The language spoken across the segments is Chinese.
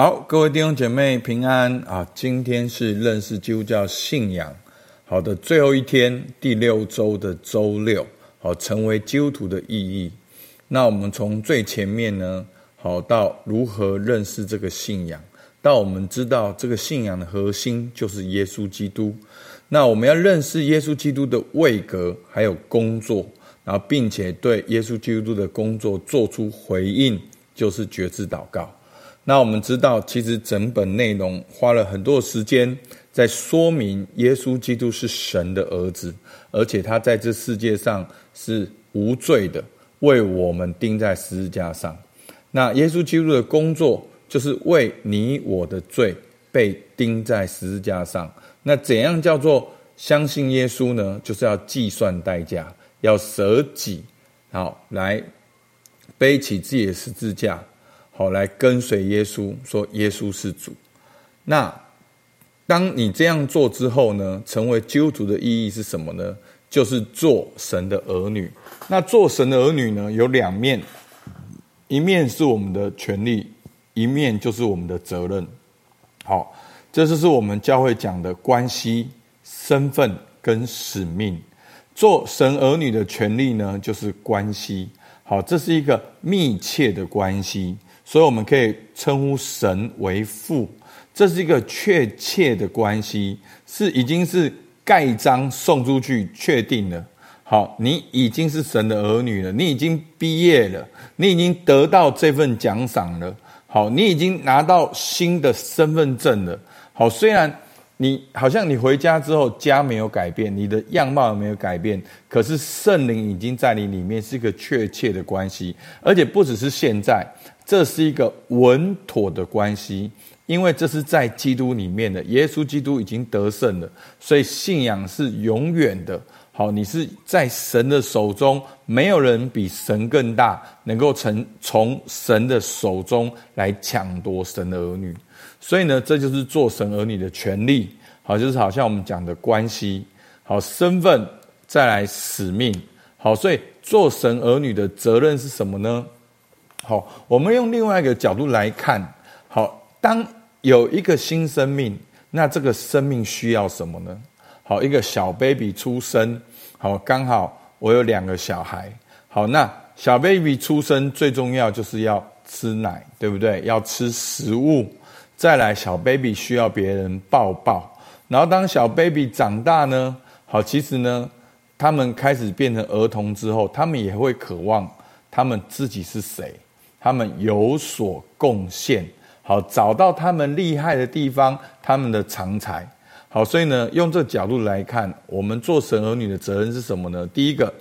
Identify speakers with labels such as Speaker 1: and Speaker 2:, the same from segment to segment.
Speaker 1: 好，各位弟兄姐妹平安啊！今天是认识基督教信仰好的最后一天，第六周的周六，好，成为基督徒的意义。那我们从最前面呢，好到如何认识这个信仰，到我们知道这个信仰的核心就是耶稣基督。那我们要认识耶稣基督的位格，还有工作，然后并且对耶稣基督的工作做出回应，就是决志祷告。那我们知道，其实整本内容花了很多时间在说明耶稣基督是神的儿子，而且他在这世界上是无罪的，为我们钉在十字架上。那耶稣基督的工作就是为你我的罪被钉在十字架上。那怎样叫做相信耶稣呢？就是要计算代价，要舍己，好来背起自己的十字架。好，来跟随耶稣，说耶稣是主。那当你这样做之后呢？成为基督徒的意义是什么呢？就是做神的儿女。那做神的儿女呢，有两面，一面是我们的权利，一面就是我们的责任。好，这就是我们教会讲的关系、身份跟使命。做神儿女的权利呢，就是关系。好，这是一个密切的关系。所以我们可以称呼神为父，这是一个确切的关系，是已经是盖章送出去确定了。好，你已经是神的儿女了，你已经毕业了，你已经得到这份奖赏了。好，你已经拿到新的身份证了。好，虽然你好像你回家之后家没有改变，你的样貌也没有改变，可是圣灵已经在你里面是一个确切的关系，而且不只是现在。这是一个稳妥的关系，因为这是在基督里面的，耶稣基督已经得胜了，所以信仰是永远的。好，你是在神的手中，没有人比神更大，能够从从神的手中来抢夺神的儿女。所以呢，这就是做神儿女的权利。好，就是好像我们讲的关系，好，身份，再来使命。好，所以做神儿女的责任是什么呢？好，我们用另外一个角度来看。好，当有一个新生命，那这个生命需要什么呢？好，一个小 baby 出生。好，刚好我有两个小孩。好，那小 baby 出生最重要就是要吃奶，对不对？要吃食物。再来，小 baby 需要别人抱抱。然后，当小 baby 长大呢？好，其实呢，他们开始变成儿童之后，他们也会渴望他们自己是谁。他们有所贡献，好，找到他们厉害的地方，他们的长才，好，所以呢，用这角度来看，我们做神儿女的责任是什么呢？第一个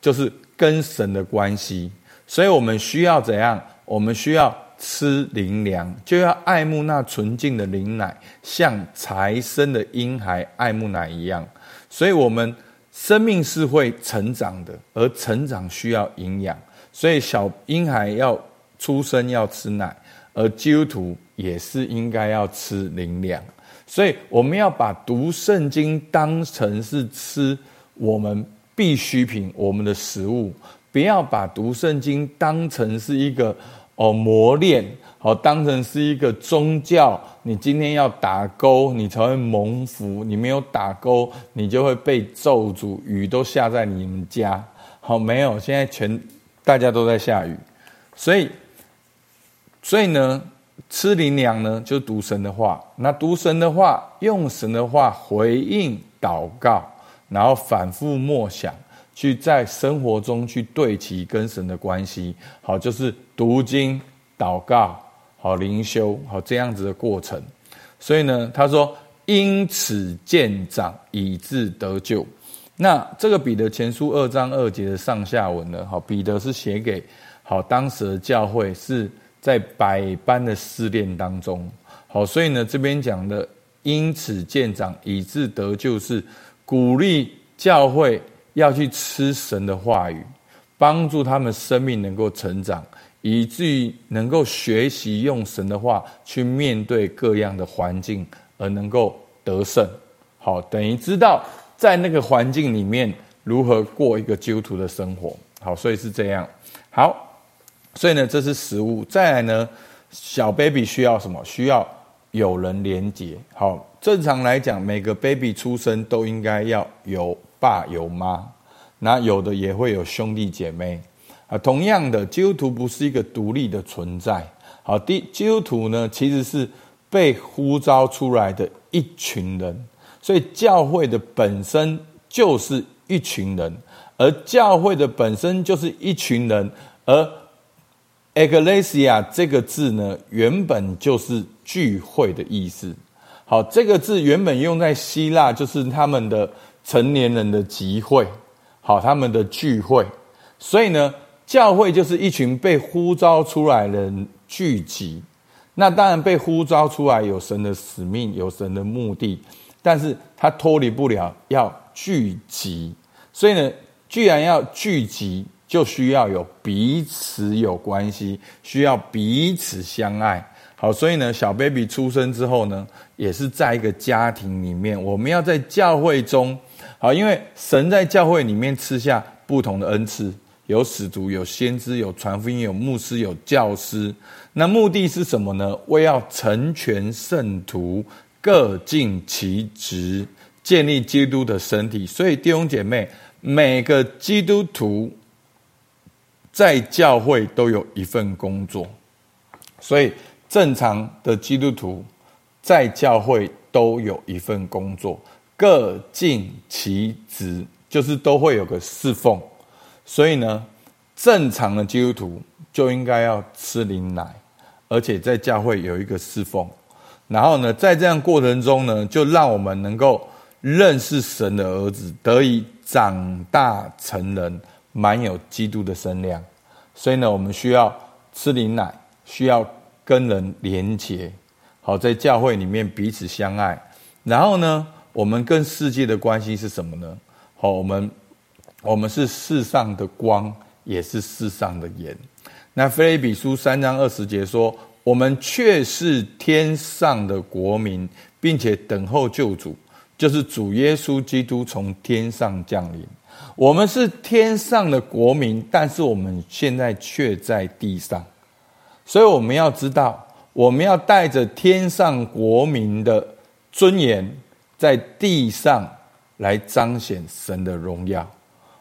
Speaker 1: 就是跟神的关系，所以我们需要怎样？我们需要吃灵粮，就要爱慕那纯净的灵奶，像才生的婴孩爱慕奶一样。所以，我们生命是会成长的，而成长需要营养，所以小婴孩要。出生要吃奶，而基督徒也是应该要吃灵粮，所以我们要把读圣经当成是吃我们必需品，我们的食物，不要把读圣经当成是一个哦磨练，好当成是一个宗教。你今天要打勾，你才会蒙福；你没有打勾，你就会被咒诅，雨都下在你们家。好，没有，现在全大家都在下雨，所以。所以呢，吃灵粮呢，就读神的话。那读神的话，用神的话回应祷告，然后反复默想，去在生活中去对齐跟神的关系。好，就是读经、祷告、好灵修、好这样子的过程。所以呢，他说：“因此见长，以致得救。”那这个彼得前书二章二节的上下文呢？好，彼得是写给好当时的教会是。在百般的试炼当中，好，所以呢，这边讲的因此见长，以致得救，是鼓励教会要去吃神的话语，帮助他们生命能够成长，以至于能够学习用神的话去面对各样的环境，而能够得胜。好，等于知道在那个环境里面如何过一个基督徒的生活。好，所以是这样。好。所以呢，这是食物。再来呢，小 baby 需要什么？需要有人连接。好，正常来讲，每个 baby 出生都应该要有爸有妈，那有的也会有兄弟姐妹啊。同样的，基督徒不是一个独立的存在。好，第基督徒呢，其实是被呼召出来的一群人，所以教会的本身就是一群人。而教会的本身就是一群人，而 Ecclesia 这个字呢，原本就是聚会的意思。好，这个字原本用在希腊，就是他们的成年人的集会，好，他们的聚会。所以呢，教会就是一群被呼召出来的人聚集。那当然被呼召出来有神的使命，有神的目的，但是他脱离不了要聚集。所以呢。既然要聚集，就需要有彼此有关系，需要彼此相爱。好，所以呢，小 baby 出生之后呢，也是在一个家庭里面。我们要在教会中，好，因为神在教会里面赐下不同的恩赐，有使徒，有先知，有传福音，有牧师，有教师。那目的是什么呢？为要成全圣徒，各尽其职，建立基督的身体。所以弟兄姐妹。每个基督徒在教会都有一份工作，所以正常的基督徒在教会都有一份工作，各尽其职，就是都会有个侍奉。所以呢，正常的基督徒就应该要吃灵奶，而且在教会有一个侍奉。然后呢，在这样过程中呢，就让我们能够认识神的儿子，得以。长大成人，满有基督的身量，所以呢，我们需要吃灵奶，需要跟人连结，好，在教会里面彼此相爱。然后呢，我们跟世界的关系是什么呢？好，我们我们是世上的光，也是世上的盐。那腓立比书三章二十节说：“我们却是天上的国民，并且等候救主。”就是主耶稣基督从天上降临，我们是天上的国民，但是我们现在却在地上，所以我们要知道，我们要带着天上国民的尊严，在地上来彰显神的荣耀。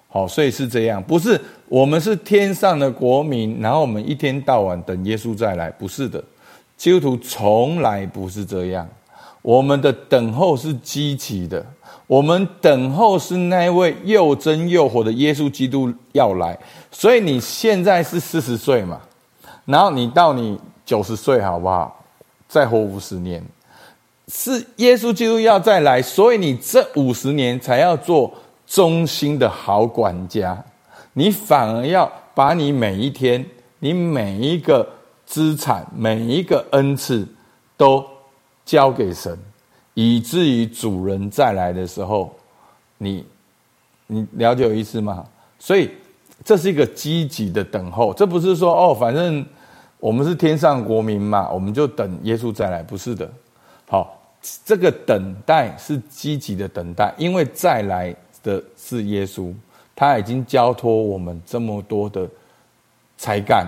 Speaker 1: 好，所以是这样，不是我们是天上的国民，然后我们一天到晚等耶稣再来，不是的，基督徒从来不是这样。我们的等候是积极的，我们等候是那位又真又活的耶稣基督要来。所以你现在是四十岁嘛，然后你到你九十岁好不好？再活五十年，是耶稣基督要再来，所以你这五十年才要做忠心的好管家。你反而要把你每一天、你每一个资产、每一个恩赐都。交给神，以至于主人再来的时候，你你了解我意思吗？所以这是一个积极的等候，这不是说哦，反正我们是天上国民嘛，我们就等耶稣再来，不是的。好，这个等待是积极的等待，因为再来的是耶稣，他已经交托我们这么多的才干，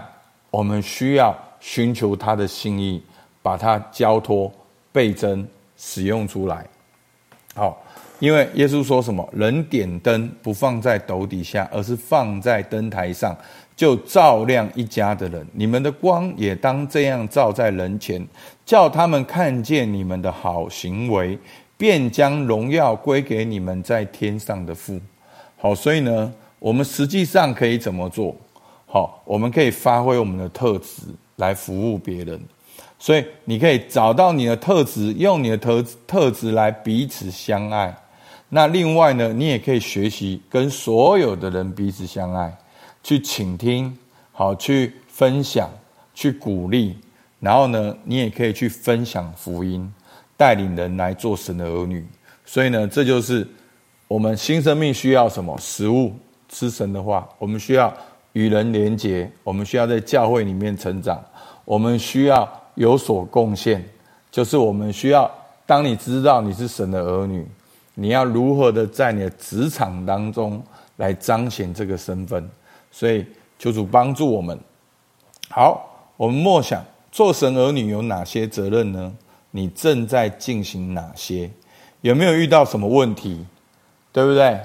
Speaker 1: 我们需要寻求他的心意，把它交托。倍增使用出来，好，因为耶稣说什么？人点灯不放在斗底下，而是放在灯台上，就照亮一家的人。你们的光也当这样照在人前，叫他们看见你们的好行为，便将荣耀归给你们在天上的父。好，所以呢，我们实际上可以怎么做？好，我们可以发挥我们的特质来服务别人。所以你可以找到你的特质，用你的特特质来彼此相爱。那另外呢，你也可以学习跟所有的人彼此相爱，去倾听，好，去分享，去鼓励。然后呢，你也可以去分享福音，带领人来做神的儿女。所以呢，这就是我们新生命需要什么？食物，吃神的话。我们需要与人连结，我们需要在教会里面成长，我们需要。有所贡献，就是我们需要。当你知道你是神的儿女，你要如何的在你的职场当中来彰显这个身份？所以求主帮助我们。好，我们默想做神儿女有哪些责任呢？你正在进行哪些？有没有遇到什么问题？对不对？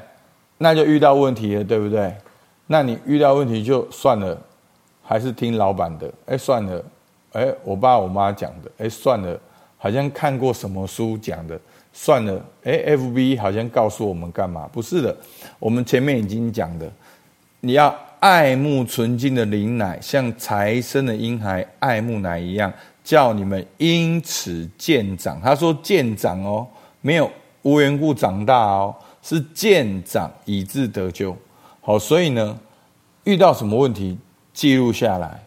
Speaker 1: 那就遇到问题了，对不对？那你遇到问题就算了，还是听老板的？哎，算了，哎，我爸我妈讲的，哎，算了，好像看过什么书讲的，算了，哎，FB 好像告诉我们干嘛？不是的，我们前面已经讲的，你要爱慕纯净的灵奶，像才生的婴孩爱慕奶一样，叫你们因此渐长。他说渐长哦，没有无缘故长大哦。是渐长以致得救，好，所以呢，遇到什么问题，记录下来，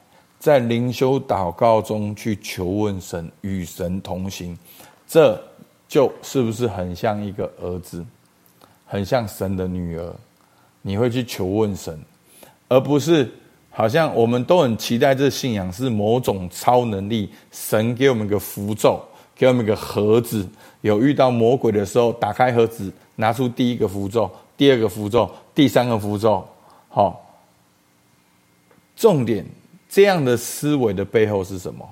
Speaker 1: 在灵修祷告中去求问神，与神同行，这就是不是很像一个儿子，很像神的女儿？你会去求问神，而不是好像我们都很期待这信仰是某种超能力，神给我们一个符咒，给我们一个盒子，有遇到魔鬼的时候，打开盒子。拿出第一个符咒，第二个符咒，第三个符咒，好。重点，这样的思维的背后是什么？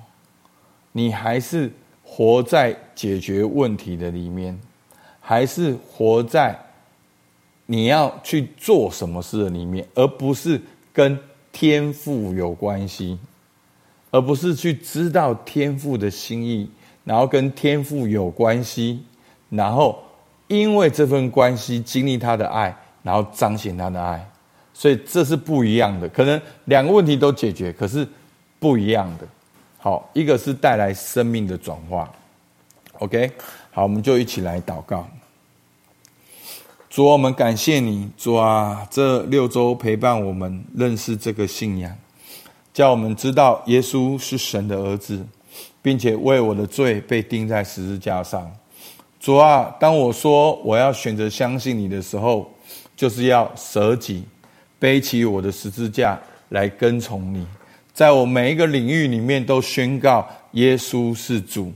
Speaker 1: 你还是活在解决问题的里面，还是活在你要去做什么事的里面，而不是跟天赋有关系，而不是去知道天赋的心意，然后跟天赋有关系，然后。因为这份关系，经历他的爱，然后彰显他的爱，所以这是不一样的。可能两个问题都解决，可是不一样的。好，一个是带来生命的转化。OK，好，我们就一起来祷告。主，我们感谢你，主啊，这六周陪伴我们认识这个信仰，叫我们知道耶稣是神的儿子，并且为我的罪被钉在十字架上。主啊，当我说我要选择相信你的时候，就是要舍己，背起我的十字架来跟从你，在我每一个领域里面都宣告耶稣是主。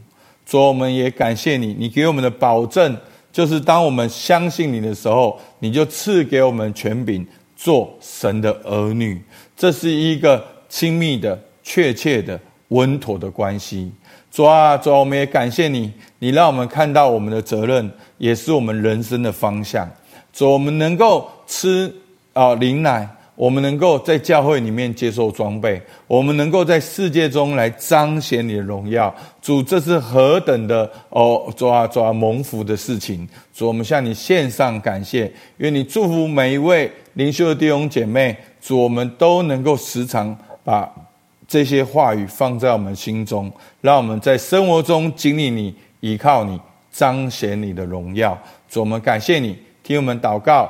Speaker 1: 主，我们也感谢你，你给我们的保证就是当我们相信你的时候，你就赐给我们权柄做神的儿女。这是一个亲密的、确切的、稳妥的关系。主啊，主啊，我们也感谢你，你让我们看到我们的责任，也是我们人生的方向。主，我们能够吃啊灵奶，我们能够在教会里面接受装备，我们能够在世界中来彰显你的荣耀。主，这是何等的哦，抓啊，主啊，蒙福的事情。主，我们向你献上感谢，愿你祝福每一位灵修的弟兄姐妹。主，我们都能够时常把。这些话语放在我们心中，让我们在生活中经历你，依靠你，彰显你的荣耀。主，我们感谢你，听我们祷告，